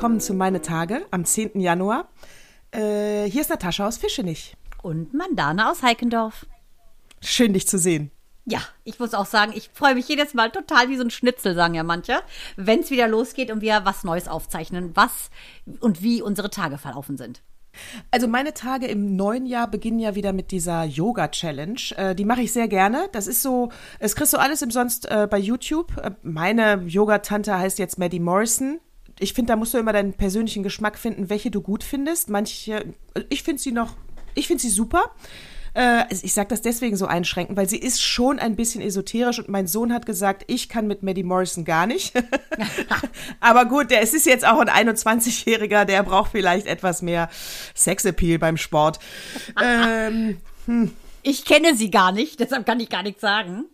willkommen zu Meine Tage am 10. Januar. Äh, hier ist Natascha aus Fischenich. Und Mandana aus Heikendorf. Schön, dich zu sehen. Ja, ich muss auch sagen, ich freue mich jedes Mal total wie so ein Schnitzel, sagen ja manche, wenn es wieder losgeht und wir was Neues aufzeichnen, was und wie unsere Tage verlaufen sind. Also meine Tage im neuen Jahr beginnen ja wieder mit dieser Yoga-Challenge. Äh, die mache ich sehr gerne. Das ist so, es kriegst du alles umsonst äh, bei YouTube. Äh, meine Yoga-Tante heißt jetzt Maddie Morrison. Ich finde, da musst du immer deinen persönlichen Geschmack finden, welche du gut findest. Manche, ich finde sie noch, ich finde sie super. Äh, ich sage das deswegen so einschränken, weil sie ist schon ein bisschen esoterisch und mein Sohn hat gesagt, ich kann mit Maddie Morrison gar nicht. Aber gut, der, es ist jetzt auch ein 21-Jähriger, der braucht vielleicht etwas mehr Sexappeal beim Sport. ähm, hm. Ich kenne sie gar nicht, deshalb kann ich gar nichts sagen.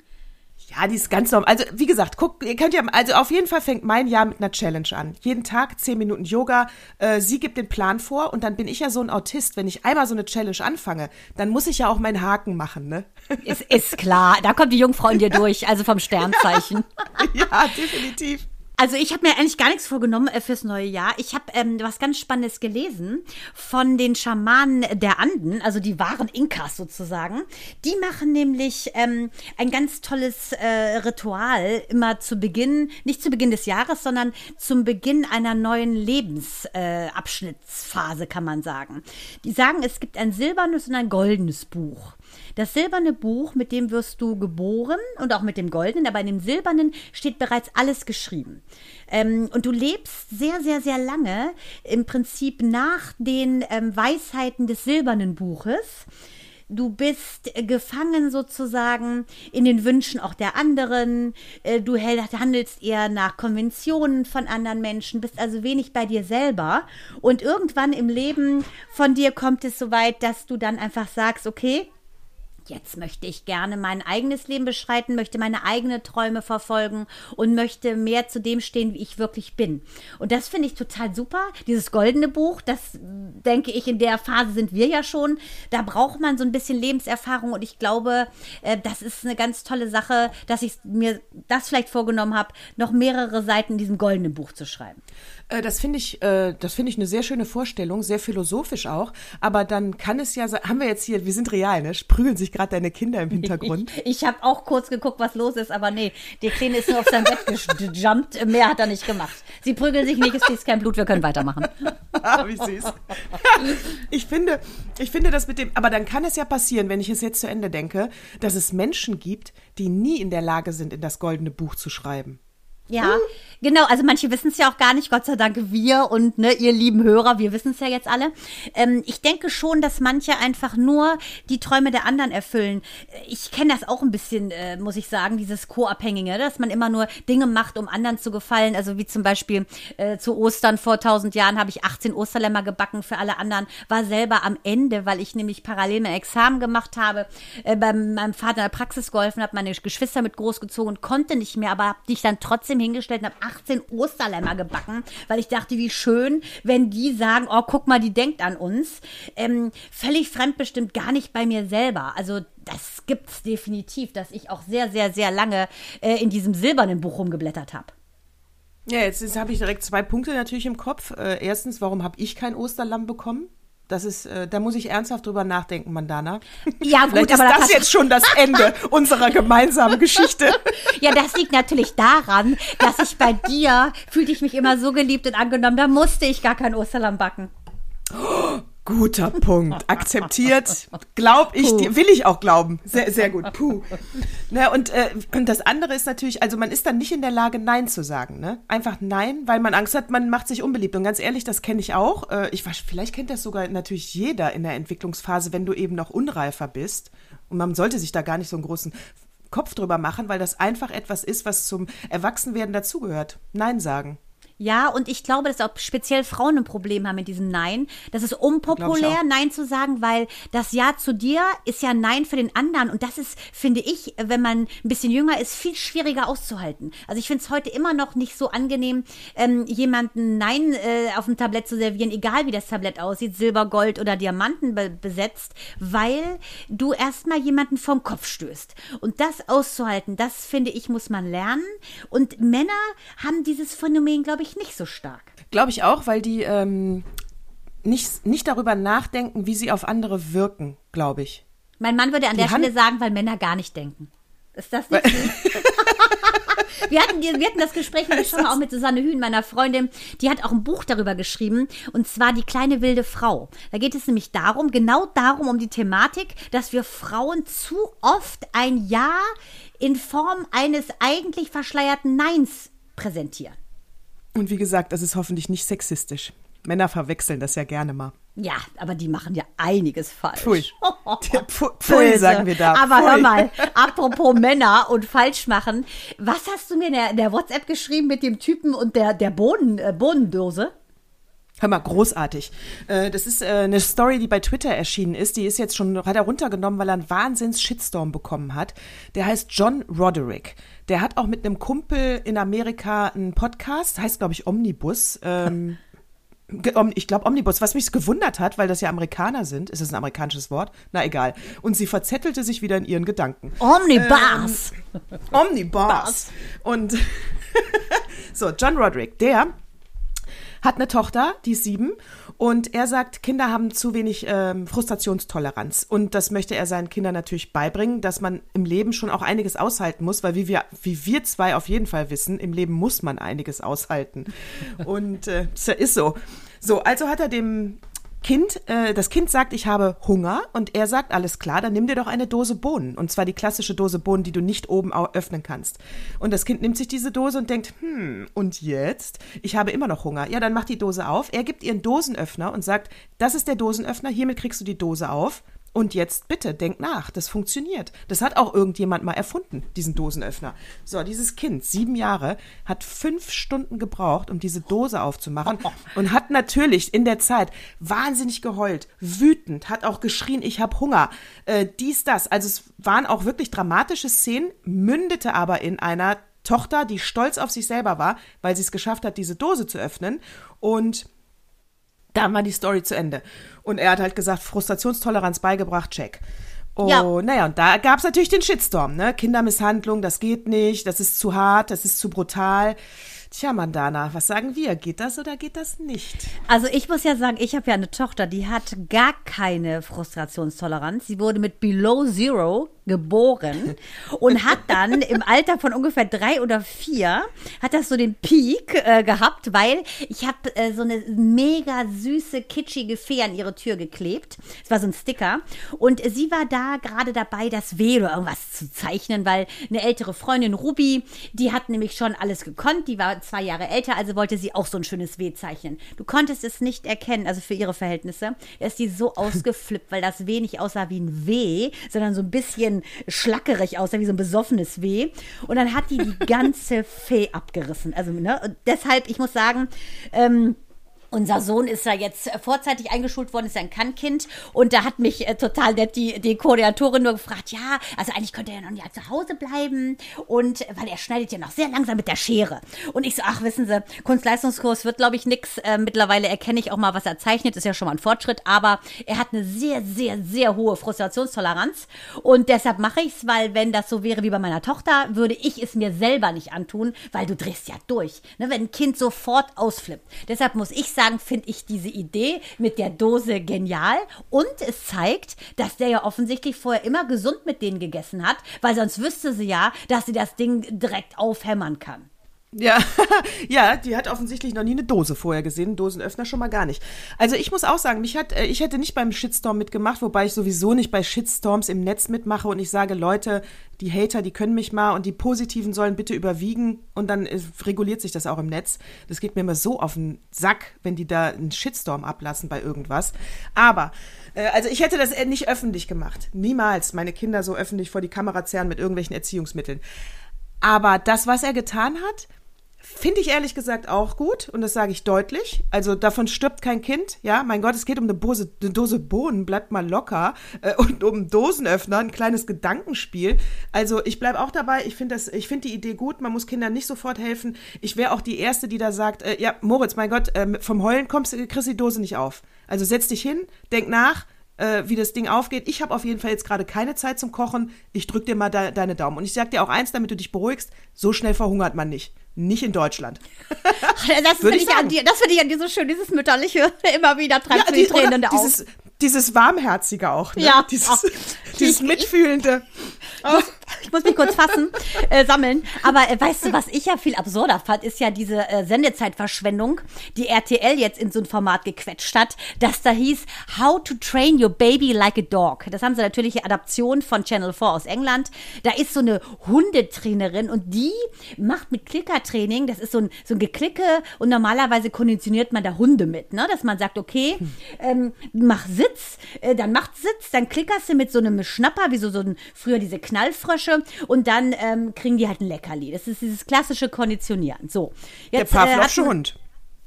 Ja, die ist ganz normal. Also, wie gesagt, guck, ihr könnt ja, also auf jeden Fall fängt mein Jahr mit einer Challenge an. Jeden Tag zehn Minuten Yoga. Äh, sie gibt den Plan vor und dann bin ich ja so ein Autist. Wenn ich einmal so eine Challenge anfange, dann muss ich ja auch meinen Haken machen, ne? Ist, ist klar. Da kommt die Jungfrau in dir durch, also vom Sternzeichen. ja, definitiv. Also ich habe mir eigentlich gar nichts vorgenommen äh, fürs neue Jahr. Ich habe ähm, was ganz Spannendes gelesen von den Schamanen der Anden, also die wahren Inkas sozusagen. Die machen nämlich ähm, ein ganz tolles äh, Ritual immer zu Beginn, nicht zu Beginn des Jahres, sondern zum Beginn einer neuen Lebensabschnittsphase, äh, kann man sagen. Die sagen, es gibt ein silbernes und ein goldenes Buch. Das silberne Buch, mit dem wirst du geboren und auch mit dem goldenen, aber in dem silbernen steht bereits alles geschrieben. Ähm, und du lebst sehr, sehr, sehr lange im Prinzip nach den ähm, Weisheiten des silbernen Buches. Du bist gefangen sozusagen in den Wünschen auch der anderen. Äh, du handelst eher nach Konventionen von anderen Menschen, bist also wenig bei dir selber. Und irgendwann im Leben von dir kommt es so weit, dass du dann einfach sagst, okay, jetzt möchte ich gerne mein eigenes Leben beschreiten, möchte meine eigenen Träume verfolgen und möchte mehr zu dem stehen, wie ich wirklich bin. Und das finde ich total super. Dieses goldene Buch, das denke ich, in der Phase sind wir ja schon. Da braucht man so ein bisschen Lebenserfahrung und ich glaube, äh, das ist eine ganz tolle Sache, dass ich mir das vielleicht vorgenommen habe, noch mehrere Seiten in diesem goldenen Buch zu schreiben. Äh, das finde ich, äh, das finde ich eine sehr schöne Vorstellung, sehr philosophisch auch. Aber dann kann es ja sein, haben wir jetzt hier, wir sind real, ne? Prügeln sich gerade deine Kinder im Hintergrund. Ich, ich habe auch kurz geguckt, was los ist, aber nee, der Kleine ist nur auf sein Bett gejumpt. Mehr hat er nicht gemacht. Sie prügeln sich nicht, es fließt kein Blut, wir können weitermachen. ah, wie süß. ich finde, ich finde das mit dem, aber dann kann es ja passieren, wenn ich es jetzt zu Ende denke, dass es Menschen gibt, die nie in der Lage sind, in das goldene Buch zu schreiben. Ja, hm. genau. Also manche wissen es ja auch gar nicht. Gott sei Dank wir und ne, ihr lieben Hörer, wir wissen es ja jetzt alle. Ähm, ich denke schon, dass manche einfach nur die Träume der anderen erfüllen. Ich kenne das auch ein bisschen, äh, muss ich sagen, dieses Co-Abhängige, dass man immer nur Dinge macht, um anderen zu gefallen. Also wie zum Beispiel äh, zu Ostern vor 1000 Jahren habe ich 18 Osterlämmer gebacken für alle anderen. War selber am Ende, weil ich nämlich parallel mein Examen gemacht habe, äh, bei meinem Vater in der Praxis geholfen habe, meine Geschwister mit großgezogen und konnte nicht mehr, aber habe dich dann trotzdem trotzdem hingestellt und habe 18 Osterlämmer gebacken, weil ich dachte, wie schön, wenn die sagen, oh, guck mal, die denkt an uns. Ähm, völlig fremdbestimmt, gar nicht bei mir selber. Also das gibt es definitiv, dass ich auch sehr, sehr, sehr lange äh, in diesem silbernen Buch rumgeblättert habe. Ja, jetzt, jetzt habe ich direkt zwei Punkte natürlich im Kopf. Äh, erstens, warum habe ich kein Osterlamm bekommen? Das ist, äh, da muss ich ernsthaft drüber nachdenken, Mandana. Ja, gut, Vielleicht aber ist das jetzt schon das Ende unserer gemeinsamen Geschichte. Ja, das liegt natürlich daran, dass ich bei dir fühlte ich mich immer so geliebt und angenommen, da musste ich gar kein Osterlamm backen. Guter Punkt. Akzeptiert. Glaub ich Puh. dir. Will ich auch glauben. Sehr, sehr gut. Puh. Ne, und, äh, und das andere ist natürlich, also man ist dann nicht in der Lage, Nein zu sagen. Ne? Einfach Nein, weil man Angst hat, man macht sich unbeliebt. Und ganz ehrlich, das kenne ich auch. Äh, ich weiß, vielleicht kennt das sogar natürlich jeder in der Entwicklungsphase, wenn du eben noch unreifer bist. Und man sollte sich da gar nicht so einen großen Kopf drüber machen, weil das einfach etwas ist, was zum Erwachsenwerden dazugehört. Nein sagen. Ja, und ich glaube, dass auch speziell Frauen ein Problem haben mit diesem Nein. Das ist unpopulär, Nein zu sagen, weil das Ja zu dir ist ja Nein für den anderen. Und das ist, finde ich, wenn man ein bisschen jünger ist, viel schwieriger auszuhalten. Also ich finde es heute immer noch nicht so angenehm, ähm, jemanden Nein äh, auf dem Tablett zu servieren, egal wie das Tablett aussieht, Silber, Gold oder Diamanten be besetzt, weil du erstmal jemanden vom Kopf stößt. Und das auszuhalten, das finde ich, muss man lernen. Und Männer haben dieses Phänomen, glaube ich, nicht so stark. Glaube ich auch, weil die ähm, nicht, nicht darüber nachdenken, wie sie auf andere wirken, glaube ich. Mein Mann würde an Die der Han- Stelle sagen, weil Männer gar nicht denken. Ist das nicht wir, hatten, wir hatten das Gespräch nämlich schon mal auch mit Susanne Hühn, meiner Freundin. Die hat auch ein Buch darüber geschrieben, und zwar Die kleine wilde Frau. Da geht es nämlich darum, genau darum, um die Thematik, dass wir Frauen zu oft ein Ja in Form eines eigentlich verschleierten Neins präsentieren. Und wie gesagt, das ist hoffentlich nicht sexistisch. Männer verwechseln das ja gerne mal. Ja, aber die machen ja einiges falsch. Pfui. Pfui, pfui sagen wir da. Aber Pfui. hör mal, apropos Männer und falsch machen. Was hast du mir in der, in der WhatsApp geschrieben mit dem Typen und der, der Bohnen, äh, Bohnendose? Hör mal, großartig. Äh, Das ist äh, eine Story, die bei Twitter erschienen ist. Die ist jetzt schon, hat er runtergenommen, weil er einen Wahnsinns-Shitstorm bekommen hat. Der heißt John Roderick. Der hat auch mit einem Kumpel in Amerika einen Podcast, heißt, glaube ich, Omnibus. Ähm, ich glaube Omnibus, was mich gewundert hat, weil das ja Amerikaner sind. Ist das ein amerikanisches Wort? Na egal. Und sie verzettelte sich wieder in ihren Gedanken. Omnibus. Omnibus. Und so, John Roderick, der hat eine Tochter, die ist sieben, und er sagt, Kinder haben zu wenig ähm, Frustrationstoleranz. Und das möchte er seinen Kindern natürlich beibringen, dass man im Leben schon auch einiges aushalten muss, weil wie wir, wie wir zwei auf jeden Fall wissen, im Leben muss man einiges aushalten. Und äh, ist so. So, also hat er dem Kind, äh, das Kind sagt, ich habe Hunger und er sagt, alles klar, dann nimm dir doch eine Dose Bohnen. Und zwar die klassische Dose Bohnen, die du nicht oben öffnen kannst. Und das Kind nimmt sich diese Dose und denkt, hm, und jetzt? Ich habe immer noch Hunger. Ja, dann mach die Dose auf. Er gibt ihr einen Dosenöffner und sagt, das ist der Dosenöffner, hiermit kriegst du die Dose auf. Und jetzt bitte, denk nach, das funktioniert. Das hat auch irgendjemand mal erfunden, diesen Dosenöffner. So, dieses Kind, sieben Jahre, hat fünf Stunden gebraucht, um diese Dose aufzumachen und hat natürlich in der Zeit wahnsinnig geheult, wütend, hat auch geschrien, ich habe Hunger, äh, dies, das. Also es waren auch wirklich dramatische Szenen, mündete aber in einer Tochter, die stolz auf sich selber war, weil sie es geschafft hat, diese Dose zu öffnen und dann war die Story zu Ende. Und er hat halt gesagt, Frustrationstoleranz beigebracht, check. Oh, Ja. naja, und da gab es natürlich den Shitstorm, ne? Kindermisshandlung, das geht nicht, das ist zu hart, das ist zu brutal. Tja, Mandana, was sagen wir? Geht das oder geht das nicht? Also ich muss ja sagen, ich habe ja eine Tochter, die hat gar keine Frustrationstoleranz. Sie wurde mit Below Zero geboren und hat dann im Alter von ungefähr drei oder vier, hat das so den Peak äh, gehabt, weil ich habe äh, so eine mega süße, kitschige Fee an ihre Tür geklebt. Es war so ein Sticker. Und sie war da gerade dabei, das W oder irgendwas zu zeichnen, weil eine ältere Freundin, Ruby, die hat nämlich schon alles gekonnt. Die war zwei Jahre älter, also wollte sie auch so ein schönes W zeichnen. Du konntest es nicht erkennen, also für ihre Verhältnisse. Ist die so ausgeflippt, weil das W nicht aussah wie ein W, sondern so ein bisschen schlackerig aussah, wie so ein besoffenes W. Und dann hat die die ganze Fee abgerissen. Also, ne, und deshalb, ich muss sagen, ähm, unser Sohn ist ja jetzt äh, vorzeitig eingeschult worden, ist ja ein Kannkind. Und da hat mich äh, total nett die, die Koordinatorin nur gefragt, ja, also eigentlich könnte er ja noch nicht zu Hause bleiben. Und weil er schneidet ja noch sehr langsam mit der Schere. Und ich so, ach, wissen Sie, Kunstleistungskurs wird, glaube ich, nix. Äh, mittlerweile erkenne ich auch mal, was er zeichnet, ist ja schon mal ein Fortschritt. Aber er hat eine sehr, sehr, sehr hohe Frustrationstoleranz. Und deshalb mache ich es, weil wenn das so wäre wie bei meiner Tochter, würde ich es mir selber nicht antun, weil du drehst ja durch. Ne, wenn ein Kind sofort ausflippt. Deshalb muss ich sagen, finde ich diese Idee mit der Dose genial. Und es zeigt, dass der ja offensichtlich vorher immer gesund mit denen gegessen hat, weil sonst wüsste sie ja, dass sie das Ding direkt aufhämmern kann. Ja, ja, die hat offensichtlich noch nie eine Dose vorher gesehen, Dosenöffner schon mal gar nicht. Also ich muss auch sagen, mich hat, äh, ich hätte nicht beim Shitstorm mitgemacht, wobei ich sowieso nicht bei Shitstorms im Netz mitmache und ich sage, Leute, die Hater, die können mich mal und die Positiven sollen bitte überwiegen und dann äh, reguliert sich das auch im Netz. Das geht mir immer so auf den Sack, wenn die da einen Shitstorm ablassen bei irgendwas. Aber äh, also ich hätte das nicht öffentlich gemacht. Niemals meine Kinder so öffentlich vor die Kamera zerren mit irgendwelchen Erziehungsmitteln. Aber das, was er getan hat, Finde ich ehrlich gesagt auch gut und das sage ich deutlich. Also davon stirbt kein Kind. Ja, mein Gott, es geht um eine, Bose, eine Dose Bohnen, bleibt mal locker. Äh, und um Dosenöffner, ein kleines Gedankenspiel. Also ich bleibe auch dabei. Ich finde find die Idee gut. Man muss Kindern nicht sofort helfen. Ich wäre auch die Erste, die da sagt, äh, ja, Moritz, mein Gott, äh, vom Heulen kommst, kriegst die Dose nicht auf. Also setz dich hin, denk nach, äh, wie das Ding aufgeht. Ich habe auf jeden Fall jetzt gerade keine Zeit zum Kochen. Ich drück dir mal de deine Daumen. Und ich sag dir auch eins, damit du dich beruhigst, so schnell verhungert man nicht. Nicht in Deutschland. das finde ich, ich an dir, das finde ich an dir so schön, dieses mütterliche, immer wieder treibt ja, die, Tränen in der Augen. Dieses Warmherzige auch, ne? Ja. Dieses, Ach, dieses ich, Mitfühlende. Ich, ich muss mich kurz fassen, äh, sammeln. Aber äh, weißt du, was ich ja viel absurder fand, ist ja diese äh, Sendezeitverschwendung, die RTL jetzt in so ein Format gequetscht hat, das da hieß How to Train Your Baby Like a Dog. Das haben sie natürlich Adaption von Channel 4 aus England. Da ist so eine Hundetrainerin und die macht mit Klickertraining, das ist so ein, so ein Geklicke und normalerweise konditioniert man da Hunde mit, ne? dass man sagt, okay, ähm, mach Sitz, äh, dann macht Sitz, dann klickerst du mit so einem Schnapper, wie so, so ein, früher diese Knallfrösche und dann ähm, kriegen die halt ein Leckerli. Das ist dieses klassische Konditionieren. So, jetzt, Der Pavlovsche äh, Hund.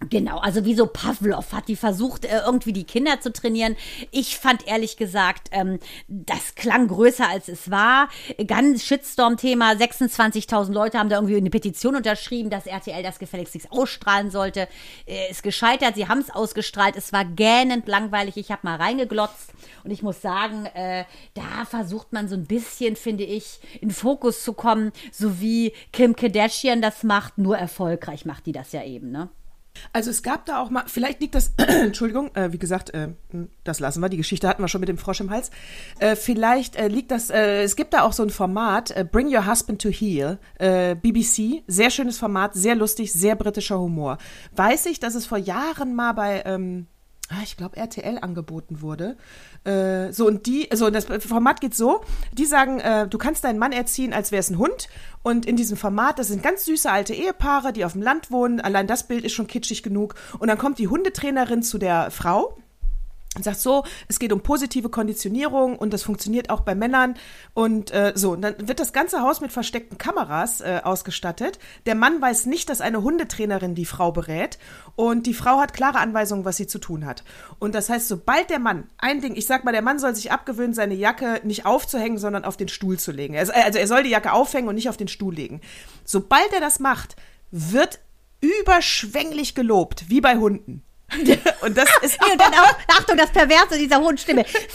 Genau, also wie so Pavlov hat die versucht, äh, irgendwie die Kinder zu trainieren. Ich fand ehrlich gesagt, ähm, das klang größer als es war. Ganz Shitstorm-Thema. 26.000 Leute haben da irgendwie eine Petition unterschrieben, dass RTL das gefälligst nichts ausstrahlen sollte. Äh, ist gescheitert, sie haben es ausgestrahlt. Es war gähnend langweilig. Ich habe mal reingeglotzt und ich muss sagen, äh, da versucht man so ein bisschen, finde ich, in Fokus zu kommen, so wie Kim Kardashian das macht. Nur erfolgreich macht die das ja eben, ne? Also es gab da auch mal, vielleicht liegt das, Entschuldigung, äh, wie gesagt, äh, das lassen wir, die Geschichte hatten wir schon mit dem Frosch im Hals. Äh, vielleicht äh, liegt das, äh, es gibt da auch so ein Format, äh, Bring Your Husband to Heel, BBC, sehr schönes Format, sehr lustig, sehr britischer Humor. Weiß ich, dass es vor Jahren mal bei, ähm, ich glaube, RTL angeboten wurde. Äh, so, und die, also das Format geht so, die sagen, äh, du kannst deinen Mann erziehen, als wäre es ein Hund. Und in diesem Format, das sind ganz süße alte Ehepaare, die auf dem Land wohnen. Allein das Bild ist schon kitschig genug. Und dann kommt die Hundetrainerin zu der Frau und sagt so, es geht um positive Konditionierung und das funktioniert auch bei Männern und äh, so. Und dann wird das ganze Haus mit versteckten Kameras äh, ausgestattet. Der Mann weiß nicht, dass eine Hundetrainerin die Frau berät und die Frau hat klare Anweisungen, was sie zu tun hat. Und das heißt, sobald der Mann, ein Ding, ich sag mal, der Mann soll sich abgewöhnen, seine Jacke nicht aufzuhängen, sondern auf den Stuhl zu legen. Also, also er soll die Jacke aufhängen und nicht auf den Stuhl legen. Sobald er das macht, wird überschwänglich gelobt, wie bei Hunden. Und das ist. und dann auch, Achtung, das Perverse dieser hohen Stimme. Frini,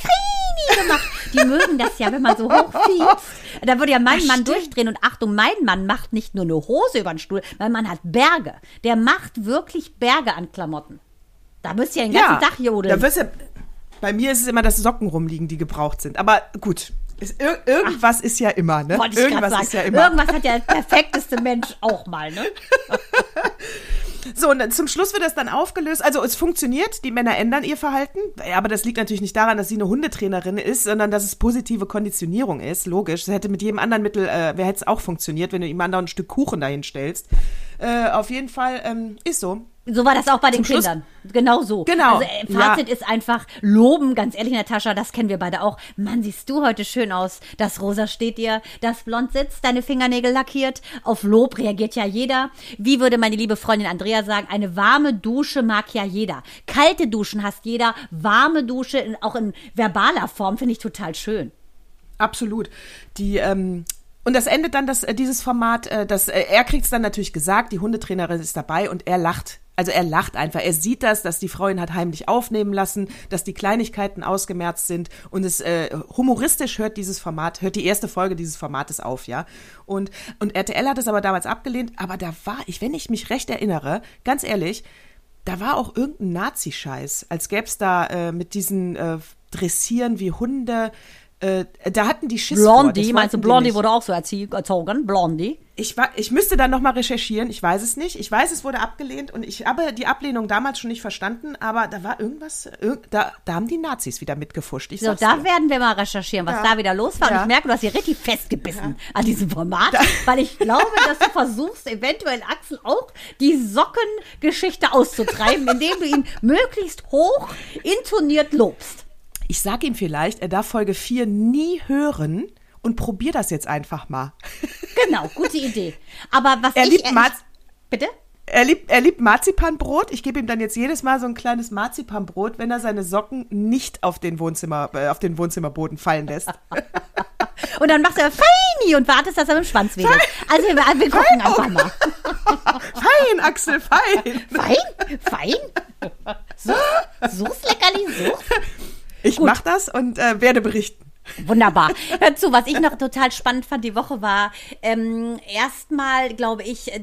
Frini gemacht. Die mögen das ja, wenn man so hochfiebst. Da würde ja mein Ach, Mann stimmt. durchdrehen. Und Achtung, mein Mann macht nicht nur eine Hose über den Stuhl, mein Mann hat Berge. Der macht wirklich Berge an Klamotten. Da müsst ihr den ganzen ja, Tag jodeln. Da ja, bei mir ist es immer, dass Socken rumliegen, die gebraucht sind. Aber gut, ist, ir irgendwas Ach, ist ja immer, ne? Irgendwas ist ja immer. Irgendwas hat ja der perfekteste Mensch auch mal, ne? So, und zum Schluss wird das dann aufgelöst. Also es funktioniert, die Männer ändern ihr Verhalten. Aber das liegt natürlich nicht daran, dass sie eine Hundetrainerin ist, sondern dass es positive Konditionierung ist. Logisch. Das hätte mit jedem anderen Mittel, äh, hätte es auch funktioniert, wenn du ihm anderen ein Stück Kuchen dahin stellst. Äh, auf jeden Fall ähm, ist so. So war das auch bei den Kindern. Genau so. Genau. Also äh, Fazit ja. ist einfach loben, ganz ehrlich, Natascha, das kennen wir beide auch. Mann, siehst du heute schön aus. Das Rosa steht dir, das Blond sitzt, deine Fingernägel lackiert. Auf Lob reagiert ja jeder. Wie würde meine liebe Freundin Andrea sagen, eine warme Dusche mag ja jeder. Kalte Duschen hasst jeder. Warme Dusche, auch in verbaler Form, finde ich total schön. Absolut. Die, ähm, und das endet dann, dass äh, dieses Format, äh, dass äh, er kriegt es dann natürlich gesagt, die Hundetrainerin ist dabei und er lacht also er lacht einfach. Er sieht das, dass die Frau ihn hat heimlich aufnehmen lassen, dass die Kleinigkeiten ausgemerzt sind und es äh, humoristisch hört dieses Format, hört die erste Folge dieses Formates auf, ja. Und und RTL hat es aber damals abgelehnt, aber da war ich, wenn ich mich recht erinnere, ganz ehrlich, da war auch irgendein Nazi-Scheiß, als gäbe es da äh, mit diesen äh, Dressieren wie Hunde, äh, da hatten die Schiss Blondie, meinst du, Blondie wurde auch so erzogen? Blondie? Ich, war, ich müsste dann nochmal recherchieren, ich weiß es nicht. Ich weiß, es wurde abgelehnt und ich habe die Ablehnung damals schon nicht verstanden, aber da war irgendwas, da, da haben die Nazis wieder mitgefuscht. Ich so, da dir. werden wir mal recherchieren, was ja. da wieder los war. Ja. Und ich merke, du hast hier richtig festgebissen ja. an diesem Format, da. weil ich glaube, dass du versuchst, eventuell Axel auch die Sockengeschichte auszutreiben, indem du ihn möglichst hoch intoniert lobst. Ich sage ihm vielleicht, er darf Folge 4 nie hören und probier das jetzt einfach mal. Genau, gute Idee. Aber was Er ich liebt Marz- Bitte? Er liebt, er liebt Marzipanbrot. Ich gebe ihm dann jetzt jedes Mal so ein kleines Marzipanbrot, wenn er seine Socken nicht auf den, Wohnzimmer, äh, auf den Wohnzimmerboden fallen lässt. Und dann machst du Feini und wartest, dass er mit dem Schwanz wedelt. Also wir, wir gucken einfach mal. fein, Axel, fein. Fein? Fein? So, so's Leckerli, so. Ich mach das und äh, werde berichten. Wunderbar. Hör zu, was ich noch total spannend fand die Woche war, ähm, erstmal, glaube ich, äh,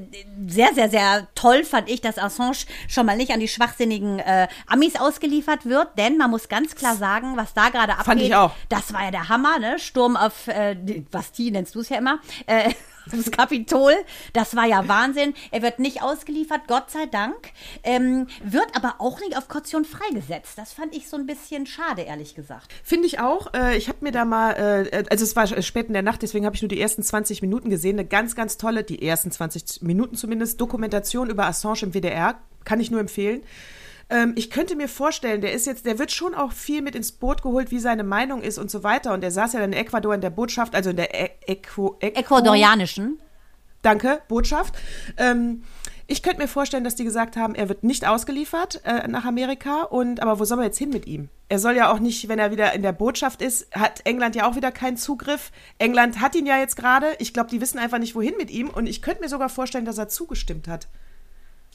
sehr, sehr, sehr toll fand ich, dass Assange schon mal nicht an die schwachsinnigen äh, Amis ausgeliefert wird, denn man muss ganz klar sagen, was da gerade abgeht. Fand ich auch. Das war ja der Hammer, ne? Sturm auf, äh, die Bastille nennst du es ja immer, äh, das Kapitol. Das war ja Wahnsinn. Er wird nicht ausgeliefert, Gott sei Dank. Ähm, wird aber auch nicht auf Kaution freigesetzt. Das fand ich so ein bisschen schade, ehrlich gesagt. Finde ich auch. Äh, ich habe mir da mal, äh, also es war spät in der Nacht, deswegen habe ich nur die ersten 20 Minuten gesehen. Eine ganz, ganz tolle, die ersten 20 Minuten zumindest, Dokumentation über Assange im WDR. Kann ich nur empfehlen. Ähm, ich könnte mir vorstellen, der ist jetzt, der wird schon auch viel mit ins Boot geholt, wie seine Meinung ist und so weiter. Und er saß ja dann in Ecuador in der Botschaft, also in der e Ecuadorianischen. Danke, Botschaft. Ähm, ich könnte mir vorstellen, dass die gesagt haben, er wird nicht ausgeliefert äh, nach Amerika. Und aber wo soll man jetzt hin mit ihm? Er soll ja auch nicht, wenn er wieder in der Botschaft ist, hat England ja auch wieder keinen Zugriff. England hat ihn ja jetzt gerade. Ich glaube, die wissen einfach nicht, wohin mit ihm. Und ich könnte mir sogar vorstellen, dass er zugestimmt hat.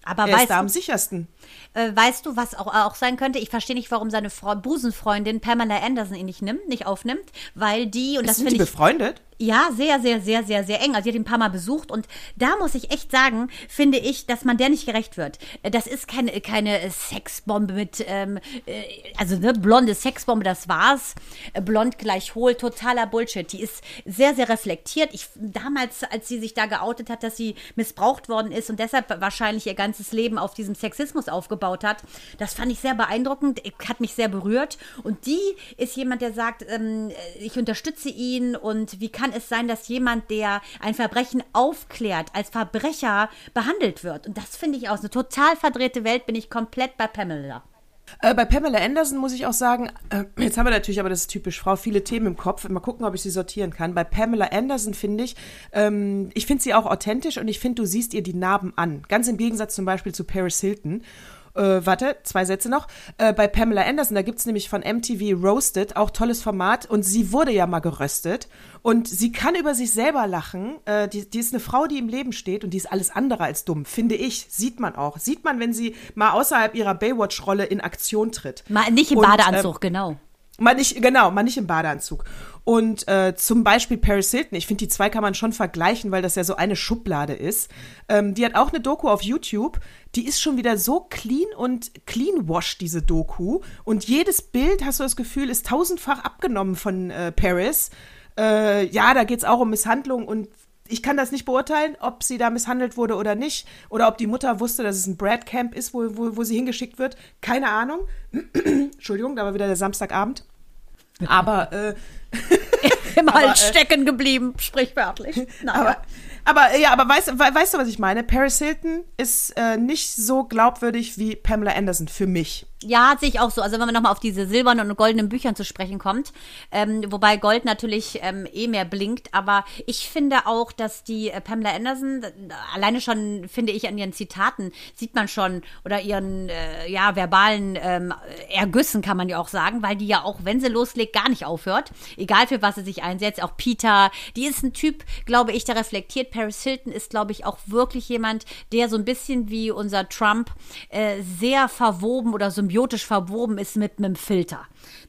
Aber Er ist weißt da du, am sichersten. Äh, weißt du, was auch, auch sein könnte? Ich verstehe nicht, warum seine Frau, Busenfreundin Pamela Anderson ihn nicht nimmt, nicht aufnimmt, weil die, und das finde ich. befreundet? Ja, sehr, sehr, sehr, sehr, sehr eng. Also sie hat ihn ein paar Mal besucht und da muss ich echt sagen, finde ich, dass man der nicht gerecht wird. Äh, Das ist keine, keine Sexbombe mit, ähm, äh, also ne, blonde Sexbombe, das war's. Äh, Blond gleich hohl, totaler Bullshit. Die ist sehr, sehr reflektiert. Ich damals, als sie sich da geoutet hat, dass sie missbraucht worden ist und deshalb wahrscheinlich ihr ganzes Leben auf diesem Sexismus aufgebaut hat, das fand ich sehr beeindruckend, hat mich sehr berührt. Und die ist jemand, der sagt, ähm, ich unterstütze ihn und wie kann es sein, dass jemand, der ein Verbrechen aufklärt, als Verbrecher behandelt wird? Und das finde ich aus. Eine total verdrehte Welt bin ich komplett bei Pamela. Äh, bei Pamela Anderson muss ich auch sagen, äh, jetzt haben wir natürlich, aber das ist typisch Frau, viele Themen im Kopf. Mal gucken, ob ich sie sortieren kann. Bei Pamela Anderson finde ich, ähm, ich finde sie auch authentisch und ich finde, du siehst ihr die Narben an. Ganz im Gegensatz zum Beispiel zu Paris Hilton. Äh, warte, zwei Sätze noch. Äh, bei Pamela Anderson, da gibt's nämlich von MTV Roasted, auch tolles Format. Und sie wurde ja mal geröstet. Und sie kann über sich selber lachen. Äh, die, die ist eine Frau, die im Leben steht und die ist alles andere als dumm, finde ich. Sieht man auch. Sieht man, wenn sie mal außerhalb ihrer Baywatch-Rolle in Aktion tritt. Mal nicht im Und, Badeanzug, ähm, genau. Mal nicht, genau, mal nicht im Badeanzug. Und äh, zum Beispiel Paris Hilton, ich finde, die zwei kann man schon vergleichen, weil das ja so eine Schublade ist. Ähm, die hat auch eine Doku auf YouTube, die ist schon wieder so clean und clean wash, diese Doku. Und jedes Bild, hast du das Gefühl, ist tausendfach abgenommen von äh, Paris. Äh, ja, da geht's auch um Misshandlung und ich kann das nicht beurteilen, ob sie da misshandelt wurde oder nicht. Oder ob die Mutter wusste, dass es ein Brad-Camp ist, wo, wo, wo sie hingeschickt wird. Keine Ahnung. Entschuldigung, da war wieder der Samstagabend. Aber, äh, Im Hals äh, stecken geblieben, sprichwörtlich. Naja. aber, aber ja, aber weißt, we- weißt du, was ich meine? Paris Hilton ist äh, nicht so glaubwürdig wie Pamela Anderson für mich. Ja, sehe ich auch so. Also wenn man nochmal auf diese silbernen und goldenen Büchern zu sprechen kommt, ähm, wobei Gold natürlich ähm, eh mehr blinkt, aber ich finde auch, dass die äh, Pamela Anderson, äh, alleine schon finde ich an ihren Zitaten, sieht man schon, oder ihren äh, ja, verbalen ähm, Ergüssen kann man ja auch sagen, weil die ja auch, wenn sie loslegt, gar nicht aufhört. Egal für was sie sich einsetzt. Auch Peter, die ist ein Typ, glaube ich, der reflektiert. Paris Hilton ist, glaube ich, auch wirklich jemand, der so ein bisschen wie unser Trump äh, sehr verwoben oder symbiotisch verwoben ist mit einem Filter.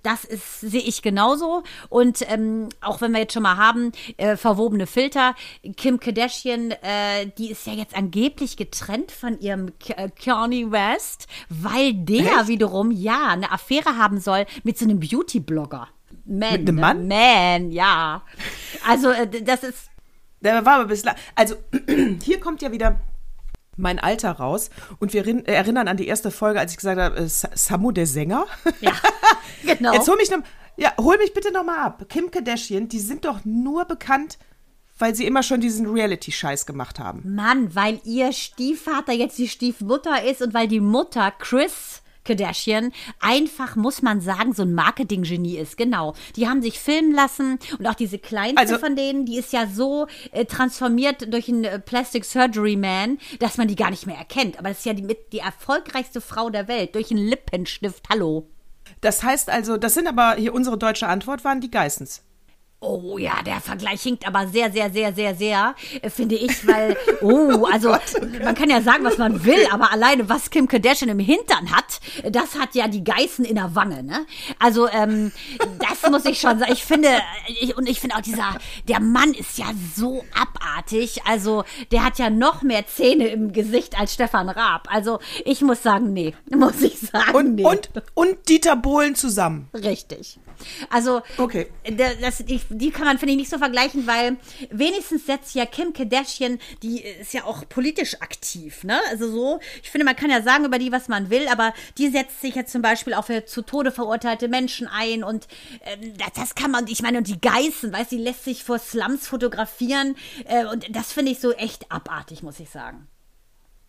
Das ist, sehe ich genauso. Und ähm, auch wenn wir jetzt schon mal haben, äh, verwobene Filter, Kim Kardashian, äh, die ist ja jetzt angeblich getrennt von ihrem äh, Kanye West, weil der Echt? wiederum ja eine Affäre haben soll mit so einem Beauty-Blogger. Man, Mit einem ne? Mann? Man, ja. Also äh, das ist Der war aber bislang. Also, hier kommt ja wieder mein Alter raus. Und wir rin- erinnern an die erste Folge, als ich gesagt habe, äh, Sa- Samu der Sänger. ja genau. Jetzt hol mich noch, ja, hol mich bitte noch mal ab. Kim Kardashian, die sind doch nur bekannt, weil sie immer schon diesen Reality-Scheiß gemacht haben. Mann, weil ihr Stiefvater jetzt die Stiefmutter ist und weil die Mutter Chris Kardashian einfach, muss man sagen, so ein Marketinggenie ist. Genau. Die haben sich filmen lassen und auch diese kleinste Also- von denen, die ist ja so äh, transformiert durch einen äh, Plastic Surgery Man, dass man die gar nicht mehr erkennt. Aber das ist ja die, mit, die erfolgreichste Frau der Welt durch einen Lippenstift. Hallo. Das heißt also, das sind aber hier unsere deutsche Antwort waren die Geissens. Oh ja, der Vergleich hinkt aber sehr, sehr, sehr, sehr, sehr, äh, finde ich, weil, oh, also man kann ja sagen, was man will, aber alleine, was Kim Kardashian im Hintern hat, das hat ja die Geißen in der Wange, ne? Also, ähm, das muss ich schon sagen. Ich finde, ich, und ich finde auch dieser, der Mann ist ja so abartig, also der hat ja noch mehr Zähne im Gesicht als Stefan Raab. Also, ich muss sagen, nee, muss ich sagen, Und, nee. und, und Dieter Bohlen zusammen. Richtig. Also, Okay. da- das, ich, die kann man, finde ich, nicht so vergleichen, weil wenigstens setzt ja Kim Kardashian, die ist ja auch politisch aktiv, ne? Also so, ich finde, man kann ja sagen über die, was man will, aber die setzt sich jetzt zum Beispiel auch für zu Tode verurteilte Menschen ein und ähm, das, das kann man, ich meine, und die Geißen, weißt du, die lässt sich vor Slums fotografieren äh, und das finde ich so echt abartig, muss ich sagen.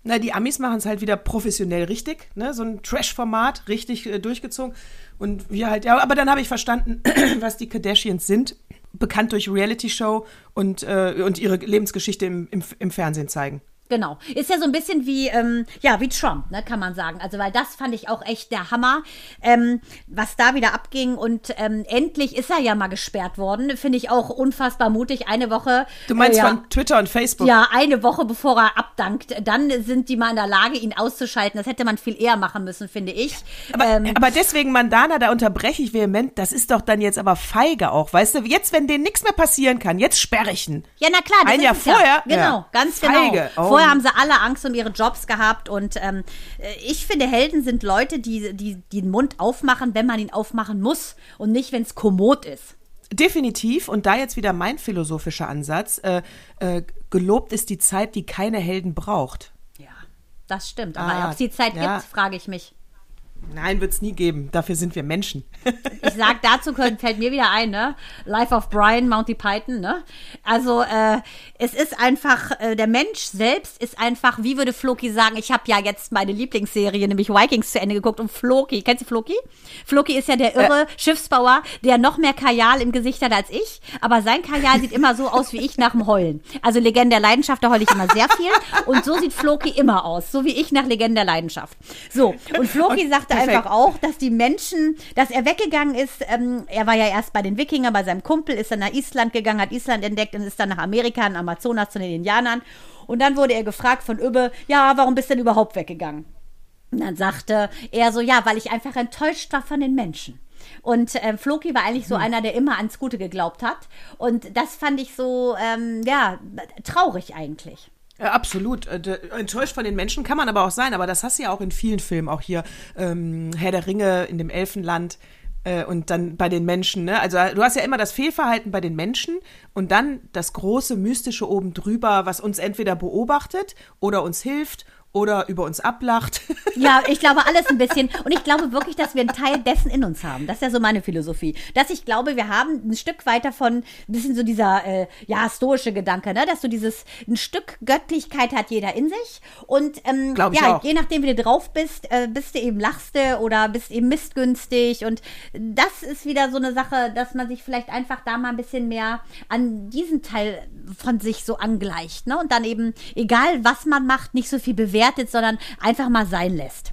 Na, die Amis machen es halt wieder professionell richtig, ne? So ein Trash-Format, richtig äh, durchgezogen. Und wir halt, ja, aber dann habe ich verstanden, was die Kardashians sind. Bekannt durch Reality-Show und, äh, und ihre Lebensgeschichte im, im, im Fernsehen zeigen. Genau. Ist ja so ein bisschen wie, ähm, ja, wie Trump, ne, kann man sagen. Also, weil das fand ich auch echt der Hammer, ähm, was da wieder abging. Und ähm, endlich ist er ja mal gesperrt worden. Finde ich auch unfassbar mutig. Eine Woche. Du meinst äh, ja, von Twitter und Facebook? Ja, eine Woche bevor er abdankt. Dann sind die mal in der Lage, ihn auszuschalten. Das hätte man viel eher machen müssen, finde ich. Aber, ähm, aber deswegen, Mandana, da unterbreche ich vehement, das ist doch dann jetzt aber feige auch, weißt du? Jetzt, wenn denen nichts mehr passieren kann, jetzt sperre ich ihn. Ja, na klar. Das Ein ist Jahr ja. vorher? Genau, Ja. ganz Feige. genau. Oh. Vorher haben sie alle Angst um ihre Jobs gehabt und ähm, äh, ich finde, Helden sind Leute, die, die, die den Mund aufmachen, wenn man ihn aufmachen muss und nicht, wenn es kommod ist. Definitiv. Und da jetzt wieder mein philosophischer Ansatz. Äh, äh, gelobt ist die Zeit, die keine Helden braucht. Ja, das stimmt. Aber Ah, ob es die Zeit ja. gibt, frage ich mich. Nein, wird's nie geben. Dafür sind wir Menschen. Ich sag dazu können, fällt mir wieder ein, ne? Life of Brian, Monty Python, ne? Also äh, es ist einfach, äh, der Mensch selbst ist einfach, wie würde Floki sagen, ich habe ja jetzt meine Lieblingsserie, nämlich Vikings, zu Ende geguckt und Floki, kennst du Floki? Floki ist ja der irre Schiffsbauer, der noch mehr Kajal im Gesicht hat als ich, aber sein Kajal sieht immer so aus wie ich nach dem Heulen. Also Legende der Leidenschaft, da heule ich immer sehr viel und so sieht Floki immer aus, so wie ich nach Legende der Leidenschaft. So, und Floki sagte perfekt. einfach auch, dass die Menschen, dass er weggegangen ist, ähm, er war ja erst bei den Wikingern, bei seinem Kumpel, ist dann nach Island gegangen, hat Island entdeckt und ist dann nach Amerika, in Amazonas zu den Indianern. Und dann wurde er gefragt von Übbe, ja, warum bist du denn überhaupt weggegangen? Und dann sagte er so, ja, weil ich einfach enttäuscht war von den Menschen. Und ähm, Floki war eigentlich so einer, der immer ans Gute geglaubt hat. Und das fand ich so, ähm, ja, traurig eigentlich. Ja, absolut. Äh, Enttäuscht von den Menschen kann man aber auch sein, aber das hast du ja auch in vielen Filmen, auch hier ähm, Herr der Ringe in dem Elfenland äh, und dann bei den Menschen. Ne? Also du hast ja immer das Fehlverhalten bei den Menschen und dann das große Mystische oben drüber, was uns entweder beobachtet oder uns hilft oder über uns ablacht. Ja, ich glaube alles ein bisschen. Und ich glaube wirklich, dass wir einen Teil dessen in uns haben. Das ist ja so meine Philosophie. Dass ich glaube, wir haben ein Stück weit davon, ein bisschen so dieser, äh, ja, stoische Gedanke, ne? Dass du dieses, ein Stück Göttlichkeit hat jeder in sich. Und, ähm, ja, auch. je nachdem, wie du drauf bist, äh, bist du eben lachste oder bist eben missgünstig. Und das ist wieder so eine Sache, dass man sich vielleicht einfach da mal ein bisschen mehr an diesen Teil von sich so angleicht, ne? Und dann eben, egal was man macht, nicht so viel bewertet, sondern einfach mal sein lässt.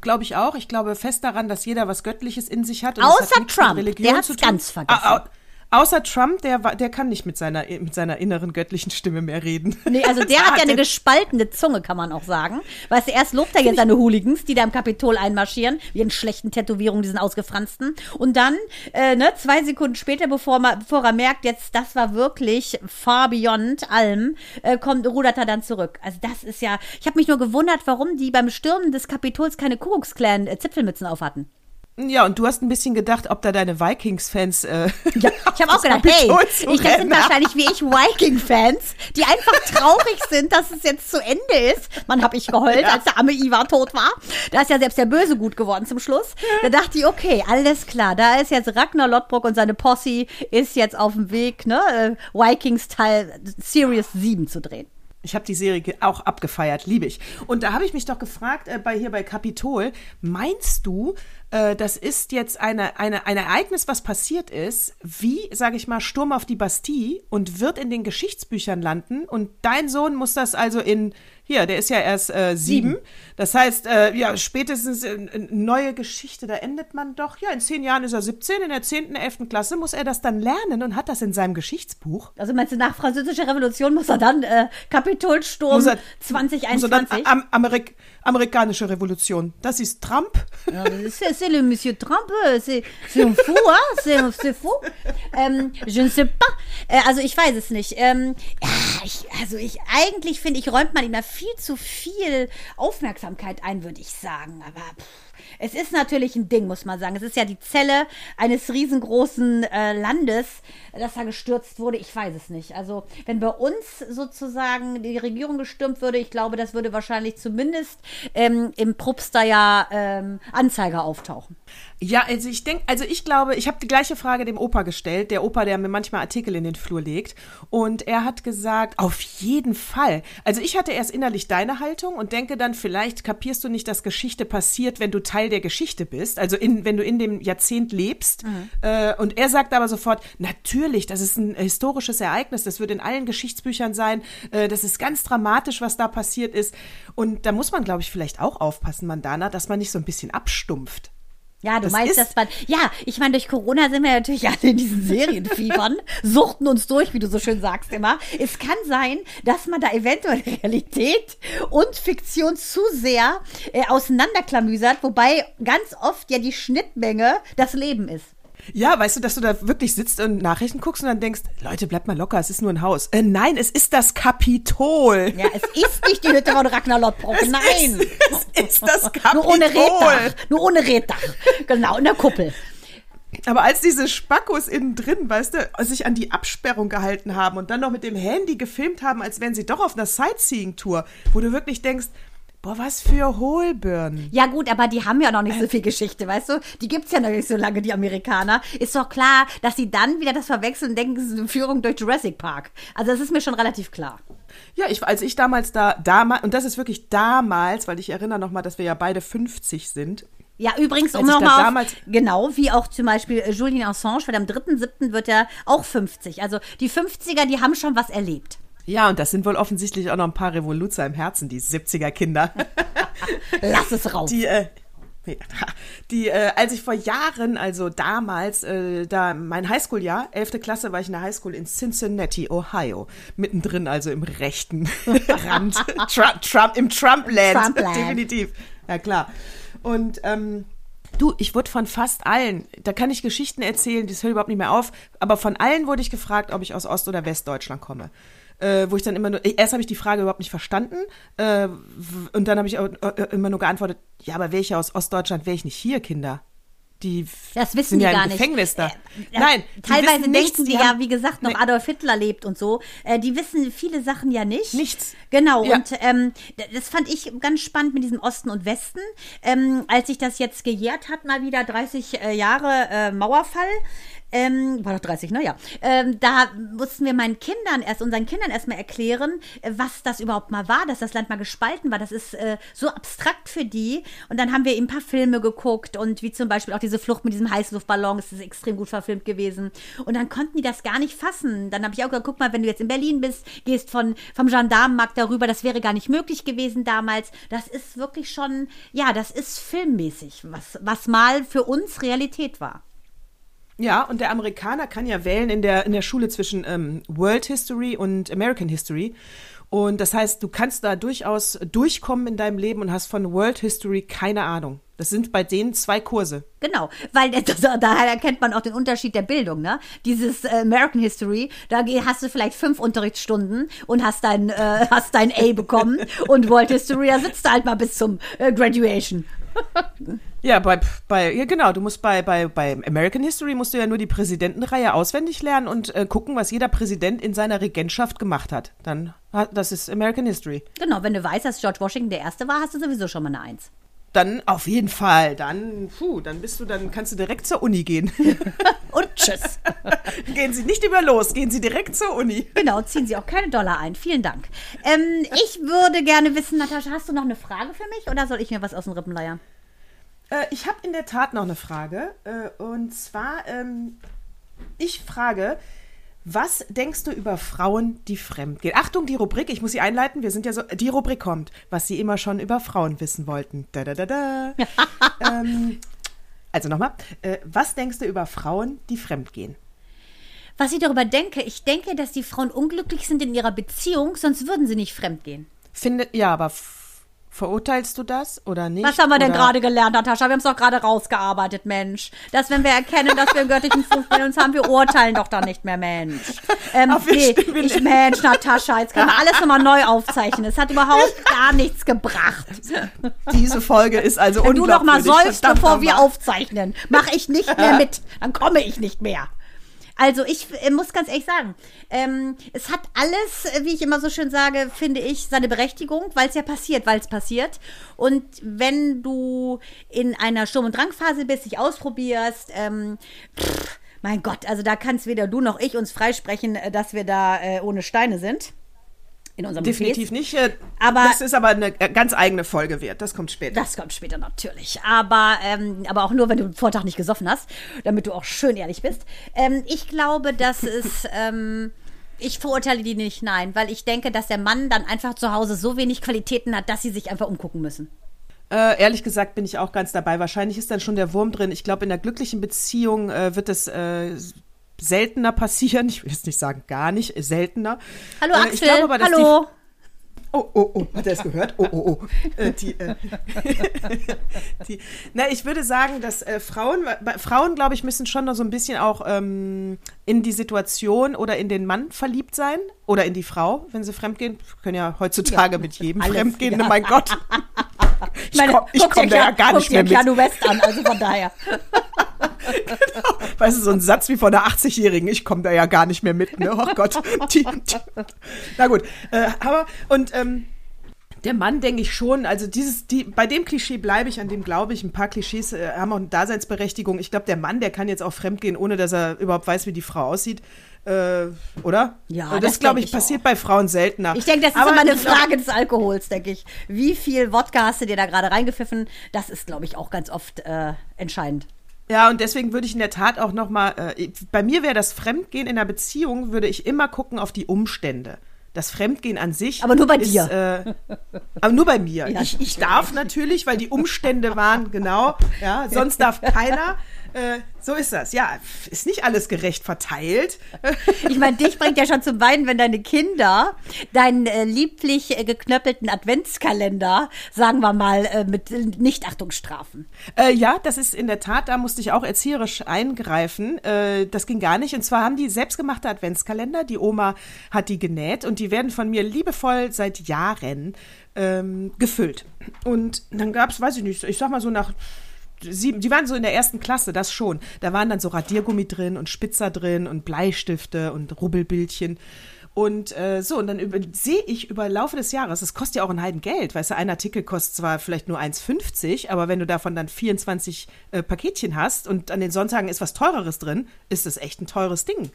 Glaube ich auch. Ich glaube fest daran, dass jeder was Göttliches in sich hat. Außer hat Trump. Der zu tun. ganz vergessen. Au- au- Außer Trump, der, war- der kann nicht mit seiner, mit seiner inneren göttlichen Stimme mehr reden. Nee, also der hat ja eine gespaltene Zunge, kann man auch sagen. Weißt du, erst lobt er jetzt seine Hooligans, die da im Kapitol einmarschieren, wie in schlechten Tätowierungen, diesen ausgefransten. Und dann, äh, ne, zwei Sekunden später, bevor, man, bevor er merkt, jetzt, das war wirklich far beyond allem, äh, kommt, rudert er dann zurück. Also das ist ja, ich habe mich nur gewundert, warum die beim Stürmen des Kapitols keine Kuckucksklan-Zipfelmützen auf hatten. Ja, und du hast ein bisschen gedacht, ob da deine Vikings-Fans. Äh, Ja, ich habe auch gedacht, hey, ich, das sind wahrscheinlich wie ich Viking-Fans, die einfach traurig sind, dass es jetzt zu Ende ist. Man habe ich geheult, als der arme Ivar tot war. Da ist ja selbst der Böse gut geworden zum Schluss. Da dachte ich, okay, alles klar, da ist jetzt Ragnar Lodbrok und seine Posse ist jetzt auf dem Weg, ne, äh, Vikings Teil Series 7 zu drehen. Ich habe die Serie auch abgefeiert, liebe ich. Und da habe ich mich doch gefragt, äh, bei hier bei Kapitol, meinst du, äh, das ist jetzt eine, eine, ein Ereignis, was passiert ist, wie, sage ich mal, Sturm auf die Bastille und wird in den Geschichtsbüchern landen und dein Sohn muss das also in hier, der ist ja erst äh, sieben. Das heißt, äh, ja, spätestens in neue Geschichte, da endet man doch. Ja, in zehn Jahren ist er 17, in der zehnten, elften Klasse muss er das dann lernen und hat das in seinem Geschichtsbuch. Also meinst du, nach französischer Revolution muss er dann äh, Kapitolsturm muss er, 2021? Muss er dann am, Amerik amerikanische Revolution. Das ist Trump. C'est le Monsieur Trump. C'est un fou, hein? C'est fou. Ähm, je ne sais pas. Äh, also ich weiß es nicht. Ähm, ja, ich, also ich eigentlich finde ich räumt man da viel zu viel Aufmerksamkeit ein, würde ich sagen. Aber pff, es ist natürlich ein Ding, muss man sagen. Es ist ja die Zelle eines riesengroßen äh, Landes, das da gestürzt wurde. Ich weiß es nicht. Also wenn bei uns sozusagen die Regierung gestürmt würde, ich glaube, das würde wahrscheinlich zumindest ähm, im Probster ja ähm, Anzeiger auftauchen. Ja, also ich denke, also ich glaube, ich habe die gleiche Frage dem Opa gestellt, der Opa, der mir manchmal Artikel in den Flur legt. Und er hat gesagt, auf jeden Fall. Also ich hatte erst innerlich deine Haltung und denke dann, vielleicht kapierst du nicht, dass Geschichte passiert, wenn du Teil der Geschichte bist, also in, wenn du in dem Jahrzehnt lebst. Mhm. Äh, und er sagt aber sofort, natürlich, das ist ein historisches Ereignis, das wird in allen Geschichtsbüchern sein, äh, das ist ganz dramatisch, was da passiert ist. Und da muss man, glaube ich, vielleicht auch aufpassen, Mandana, dass man nicht so ein bisschen abstumpft. Ja, du das meinst, dass man. Ja, ich meine, durch Corona sind wir natürlich alle in diesen Serienfiebern, suchten uns durch, wie du so schön sagst immer. Es kann sein, dass man da eventuell Realität und Fiktion zu sehr äh, auseinanderklamüsert, wobei ganz oft ja die Schnittmenge das Leben ist. Ja, weißt du, dass du da wirklich sitzt und Nachrichten guckst und dann denkst, Leute, bleibt mal locker, es ist nur ein Haus. Äh, nein, es ist das Kapitol. Ja, es ist nicht die Hütte von Ragnar Lodbrok, nein. Ist, es ist das Kapitol. Nur ohne Reddach, nur ohne Reddach. Genau, in der Kuppel. Aber als diese Spackos innen drin, weißt du, sich an die Absperrung gehalten haben und dann noch mit dem Handy gefilmt haben, als wären sie doch auf einer Sightseeing-Tour, wo du wirklich denkst, Boah, was für Hohlbirnen. Ja gut, aber die haben ja noch nicht so viel Geschichte, weißt du? Die gibt's ja noch nicht so lange, die Amerikaner. Ist doch klar, dass sie dann wieder das verwechseln und denken, es ist eine Führung durch Jurassic Park. Also das ist mir schon relativ klar. Ja, ich, als ich damals da, damals, und das ist wirklich damals, weil ich erinnere noch mal, dass wir ja beide 50 sind. Ja, übrigens, um nochmal genau, wie auch zum Beispiel äh, Julian Assange, weil am 3.7. wird er auch 50. Also die 50er, die haben schon was erlebt. Ja, und das sind wohl offensichtlich auch noch ein paar Revoluzer im Herzen, die 70er-Kinder. Lass es raus. Die, äh, die, äh, als ich vor Jahren, also damals, äh, da mein Highschool-Jahr, 11. Klasse, war ich in der Highschool in Cincinnati, Ohio. Mittendrin, also im rechten Rand. Trump, Trump, Im Trump-Land. Trump Definitiv. Ja, klar. Und ähm, Du, ich wurde von fast allen, da kann ich Geschichten erzählen, das hört überhaupt nicht mehr auf, aber von allen wurde ich gefragt, ob ich aus Ost- oder Westdeutschland komme äh, wo ich dann immer nur, erst habe ich die Frage überhaupt nicht verstanden äh, und dann habe ich auch, äh, immer nur geantwortet, ja, aber wäre ich ja aus Ostdeutschland, wäre ich nicht hier, Kinder. Die das wissen sind die ja gar im Gefängnis nicht. da. Äh, Nein, teilweise denken nichts, die, ja, wie gesagt, noch nee. Adolf Hitler lebt und so. Äh, die wissen viele Sachen ja nicht. Nichts. Genau. Ja. Und ähm, das fand ich ganz spannend mit diesem Osten und Westen. Ähm, als sich das jetzt gejährt hat, mal wieder 30 äh, Jahre äh, Mauerfall. Ähm, war doch 30, ne? Ja. Ähm, da mussten wir meinen Kindern erst, unseren Kindern erstmal erklären, äh, was das überhaupt mal war, dass das Land mal gespalten war. Das ist äh, so abstrakt für die. Und dann haben wir eben ein paar Filme geguckt und wie zum Beispiel auch diese Flucht mit diesem Heißluftballon, das ist extrem gut verfilmt gewesen. Und dann konnten die das gar nicht fassen. Dann habe ich auch gesagt, guck mal, wenn du jetzt in Berlin bist, gehst von, vom Gendarmenmarkt darüber, das wäre gar nicht möglich gewesen damals. Das ist wirklich schon, ja, das ist filmmäßig, was, was mal für uns Realität war. Ja, und der Amerikaner kann ja wählen in der, in der Schule zwischen ähm, World History und American History. Und das heißt, du kannst da durchaus durchkommen in deinem Leben und hast von World History keine Ahnung. Das sind bei denen zwei Kurse. Genau, weil das, da erkennt man auch den Unterschied der Bildung. Ne? Dieses äh, American History, da hast du vielleicht fünf Unterrichtsstunden und hast dein, äh, hast dein A bekommen. und World History, da sitzt du halt mal bis zum äh, Graduation. Ja, bei, bei, ja, genau, du musst bei, bei, bei American History musst du ja nur die Präsidentenreihe auswendig lernen und äh, gucken, was jeder Präsident in seiner Regentschaft gemacht hat. Dann, das ist American History. Genau, wenn du weißt, dass George Washington der Erste war, hast du sowieso schon mal eine Eins. Dann auf jeden Fall. Dann, puh, dann bist du, dann kannst du direkt zur Uni gehen. und Tschüss. Gehen Sie nicht über los, gehen Sie direkt zur Uni. Genau, ziehen Sie auch keine Dollar ein. Vielen Dank. Ähm, ich würde gerne wissen, Natascha, hast du noch eine Frage für mich oder soll ich mir was aus den Rippen leiern? Äh, ich habe in der Tat noch eine Frage. Äh, und zwar, ähm, ich frage, was denkst du über Frauen, die fremd gehen? Achtung, die Rubrik, ich muss sie einleiten, wir sind ja so, die Rubrik kommt, was sie immer schon über Frauen wissen wollten. Da, da, da, da. ähm, also nochmal, äh, was denkst du über Frauen, die fremd gehen? Was ich darüber denke, ich denke, dass die Frauen unglücklich sind in ihrer Beziehung, sonst würden sie nicht fremd gehen. Finde, ja, aber verurteilst du das oder nicht? Was haben wir denn gerade gelernt, Natascha? Wir haben es doch gerade rausgearbeitet, Mensch. Dass, wenn wir erkennen, dass wir im göttlichen Fluch bei uns haben, wir urteilen doch dann nicht mehr, Mensch. Ähm, wir nee, ich, Mensch, Natascha, jetzt können wir alles nochmal neu aufzeichnen. Es hat überhaupt gar nichts gebracht. Diese Folge ist also Wenn du noch mal unglaubwürdig, säufst, bevor wir nochmal. aufzeichnen, mache ich nicht mehr mit. Dann komme ich nicht mehr. Also ich äh, muss ganz ehrlich sagen, ähm, es hat alles, äh, wie ich immer so schön sage, finde ich, seine Berechtigung, weil es ja passiert, weil es passiert. Und wenn du in einer Sturm- und Drangphase bist, dich ausprobierst, ähm, pff, mein Gott, also da kannst weder du noch ich uns freisprechen, äh, dass wir da äh, ohne Steine sind. In unserem Definitiv Gefäß. nicht. äh, Aber- das ist aber eine äh, ganz eigene Folge wert. Das kommt später. Das kommt später natürlich. Aber, ähm, aber auch nur, wenn du am Vortag nicht gesoffen hast, damit du auch schön ehrlich bist. Ähm, ich glaube, dass es. Ähm, ich verurteile die nicht, nein, weil ich denke, dass der Mann dann einfach zu Hause so wenig Qualitäten hat, dass sie sich einfach umgucken müssen. Äh, ehrlich gesagt bin ich auch ganz dabei. Wahrscheinlich ist dann schon der Wurm drin. Ich glaube, in einer glücklichen Beziehung äh, wird es äh, seltener passieren. Ich will jetzt nicht sagen gar nicht, seltener. Hallo Äh, Axel, ich glaube aber, dass hallo. Oh, oh, oh, hat er es gehört? Oh, oh, oh. Äh, die, äh, die, na, ich würde sagen, dass äh, Frauen, Frauen, glaube ich, müssen schon noch so ein bisschen auch ähm, in die Situation oder in den Mann verliebt sein oder in die Frau, wenn sie fremdgehen. Können ja heutzutage mit jedem fremdgehen, ja. mein Gott. Ich meine, komme guck komm da ja gar nicht mehr mit. Keanu West an, also von daher. Weißt du, so ein Satz wie von einer 80-Jährigen, ich komme da ja gar nicht mehr mit, ne? Oh Gott. Na gut, äh, aber, und ähm, der Mann, denke ich schon, also dieses, die, bei dem Klischee bleibe ich, an dem glaube ich, ein paar Klischees äh, haben auch eine Daseinsberechtigung. Ich glaube, der Mann, der kann jetzt auch fremdgehen, ohne dass er überhaupt weiß, wie die Frau aussieht. Äh, oder? Ja, das das, glaube ich, ich passiert bei Frauen seltener. Ich denke, das ist Aber immer eine Frage des Alkohols, denke ich. Wie viel Wodka hast du dir da gerade reingepfiffen? Das ist, glaube ich, auch ganz oft äh, entscheidend. Ja, und deswegen würde ich in der Tat auch noch mal, äh, bei mir wäre das Fremdgehen in einer Beziehung, würde ich immer gucken auf die Umstände. Das Fremdgehen an sich. Aber nur bei ist, dir. Äh, aber nur bei mir. Ja, ich, ich darf natürlich, weil die Umstände waren genau. Ja, sonst darf keiner. Äh, so ist das. Ja, ist nicht alles gerecht verteilt. Ich meine, dich bringt ja schon zum Weinen, wenn deine Kinder deinen äh, lieblich äh, geknöppelten Adventskalender, sagen wir mal, äh, mit äh, Nichtachtungsstrafen. Äh, ja, das ist in der Tat, da musste ich auch erzieherisch eingreifen. Das ging gar nicht. Und zwar haben die selbstgemachte Adventskalender. Die Oma hat die genäht und die werden von mir liebevoll seit Jahren ähm, gefüllt. Und dann gab es, weiß ich nicht, ich sag mal so nach sieben, die waren so in der ersten Klasse, das schon. Da waren dann so Radiergummi drin und Spitzer drin und Bleistifte und Rubbelbildchen. Und äh, so, und dann sehe ich über Laufe des Jahres, das kostet ja auch ein Heiden Geld, weißt du, ein Artikel kostet zwar vielleicht nur 1,50, aber wenn du davon dann 24 äh, Paketchen hast und an den Sonntagen ist was Teureres drin, ist das echt ein teures Ding.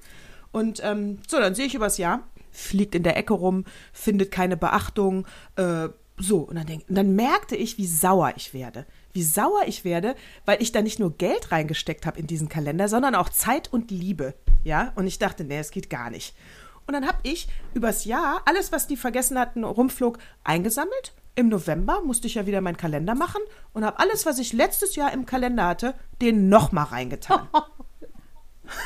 Und ähm, so, dann sehe ich übers Jahr, fliegt in der Ecke rum, findet keine Beachtung, äh, so, und dann, denk, und dann merkte ich, wie sauer ich werde. Wie sauer ich werde, weil ich da nicht nur Geld reingesteckt habe in diesen Kalender, sondern auch Zeit und Liebe. Ja, und ich dachte, nee, es geht gar nicht. Und dann habe ich übers Jahr alles, was die vergessen hatten, rumflog, eingesammelt. Im November musste ich ja wieder meinen Kalender machen und habe alles, was ich letztes Jahr im Kalender hatte, den nochmal reingetan.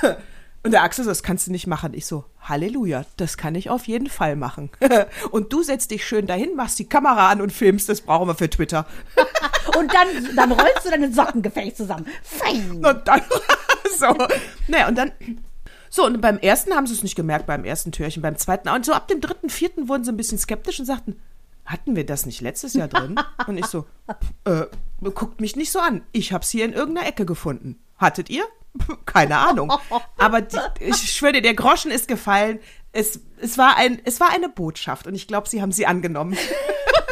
Und der Axel so, das kannst du nicht machen. Ich so, Halleluja, das kann ich auf jeden Fall machen. und du setzt dich schön dahin, machst die Kamera an und filmst, das brauchen wir für Twitter. Und dann, dann rollst du deine Sockengefäß zusammen. Fein. Und dann, so, naja, und dann, so, und beim ersten haben sie es nicht gemerkt, beim ersten Türchen, beim zweiten, und so ab dem dritten, vierten wurden sie ein bisschen skeptisch und sagten, hatten wir das nicht letztes Jahr drin? Und ich so, äh, guckt mich nicht so an. Ich hab's hier in irgendeiner Ecke gefunden. Hattet ihr? Keine Ahnung. Aber die, ich schwöre dir, der Groschen ist gefallen. Es, es, war ein, es war eine Botschaft und ich glaube, sie haben sie angenommen.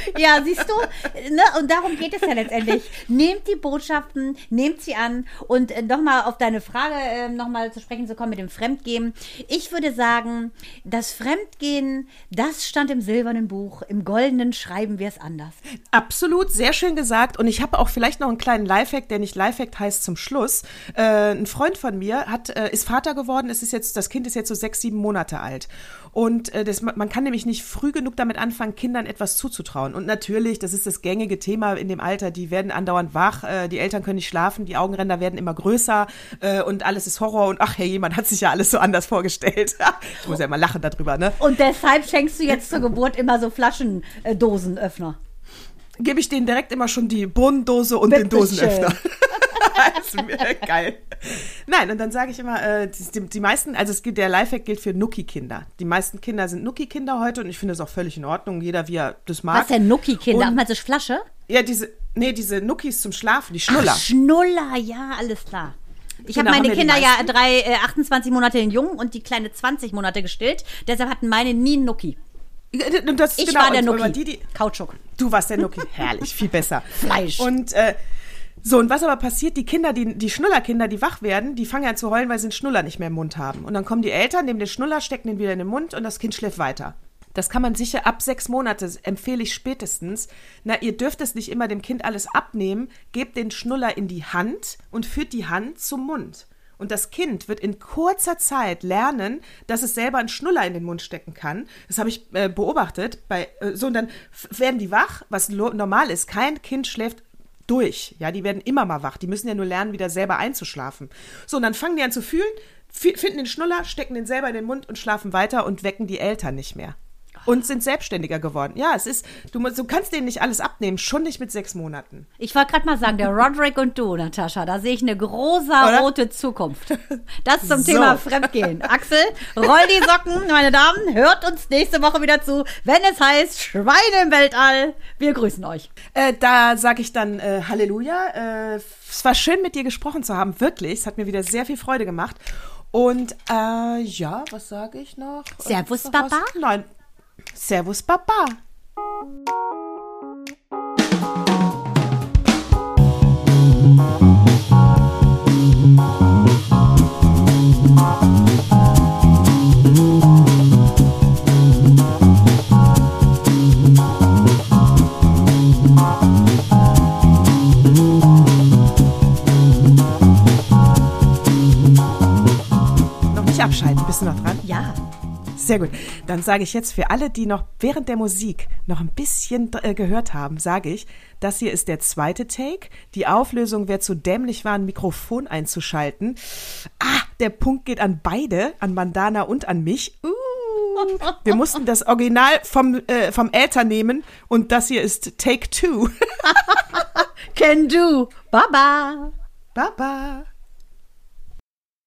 Ja, siehst du? Ne? Und darum geht es ja letztendlich. Nehmt die Botschaften, nehmt sie an. Und äh, nochmal auf deine Frage äh, nochmal zu sprechen zu kommen mit dem Fremdgehen. Ich würde sagen, das Fremdgehen, das stand im silbernen Buch. Im goldenen schreiben wir es anders. Absolut, sehr schön gesagt. Und ich habe auch vielleicht noch einen kleinen Lifehack, der nicht Lifehack heißt zum Schluss. Äh, ein Freund von mir hat, äh, ist Vater geworden. Es ist jetzt, das Kind ist jetzt so sechs, sieben Monate alt. Und äh, das, man kann nämlich nicht früh genug damit anfangen, Kindern etwas zuzutrauen. Und natürlich, das ist das gängige Thema in dem Alter, die werden andauernd wach, äh, die Eltern können nicht schlafen, die Augenränder werden immer größer äh, und alles ist Horror und ach hey, jemand hat sich ja alles so anders vorgestellt. ich muss ja immer lachen darüber, ne? Und deshalb schenkst du jetzt zur Geburt immer so Flaschendosenöffner. Gebe ich denen direkt immer schon die Bohnendose und den Dosenöffner. geil. Nein, und dann sage ich immer, äh, die, die, meisten, also es gilt, der Lifehack gilt für Nuki-Kinder. Die meisten Kinder sind Nuki-Kinder heute und ich finde das auch völlig in Ordnung, jeder wie er das mag. Was denn Nuki-Kinder? Ach, meinst du Flasche? Ja, diese, nee, diese Nuckis zum Schlafen, die Schnuller. Ach, Schnuller, ja, alles klar. Ich habe meine Kinder ja drei, äh, 28 Monate in Jung und die kleine 20 Monate gestillt. Deshalb hatten meine nie einen Nuki. Das, ich genau, war der Nuki. Die, die, Kautschuk. Du warst der Nuki. Herrlich, viel besser. Fleisch. Und äh, so, und was aber passiert, die Kinder, die, die Schnullerkinder, die wach werden, die fangen an zu heulen, weil sie den Schnuller nicht mehr im Mund haben. Und dann kommen die Eltern, nehmen den Schnuller, stecken den wieder in den Mund und das Kind schläft weiter. Das kann man sicher ab sechs Monate, empfehle ich spätestens. Na, ihr dürft es nicht immer dem Kind alles abnehmen. Gebt den Schnuller in die Hand und führt die Hand zum Mund. Und das Kind wird in kurzer Zeit lernen, dass es selber einen Schnuller in den Mund stecken kann. Das habe ich äh, beobachtet. Bei, äh, so, und dann werden die wach, was normal ist. Kein Kind schläft durch. Ja, die werden immer mal wach. Die müssen ja nur lernen, wieder selber einzuschlafen. So, und dann fangen die an zu fühlen, finden den Schnuller, stecken den selber in den Mund und schlafen weiter und wecken die Eltern nicht mehr und sind selbstständiger geworden. Ja, es ist, du, du kannst denen nicht alles abnehmen, schon nicht mit sechs Monaten. Ich wollte gerade mal sagen, der Roderick und du, Natascha, da sehe ich eine große rote Zukunft. Das zum so. Thema Fremdgehen. Axel, roll die Socken, meine Damen, hört uns nächste Woche wieder zu, wenn es heißt Schweine im Weltall. Wir grüßen euch. Äh, da sage ich dann äh, Halleluja. Äh, es war schön, mit dir gesprochen zu haben, wirklich. Es hat mir wieder sehr viel Freude gemacht. Und äh, ja, was sage ich noch? Servus, Papa. Nein, Servus, Papa. Noch nicht abschalten, bist du noch dran? Ja. Sehr gut. Dann sage ich jetzt für alle, die noch während der Musik noch ein bisschen äh, gehört haben, sage ich, das hier ist der zweite Take. Die Auflösung wäre zu dämlich war, ein Mikrofon einzuschalten. Ah, der Punkt geht an beide, an Mandana und an mich. Uh, wir mussten das Original vom, äh, vom Äther nehmen und das hier ist Take Two. Can do. Baba. Baba.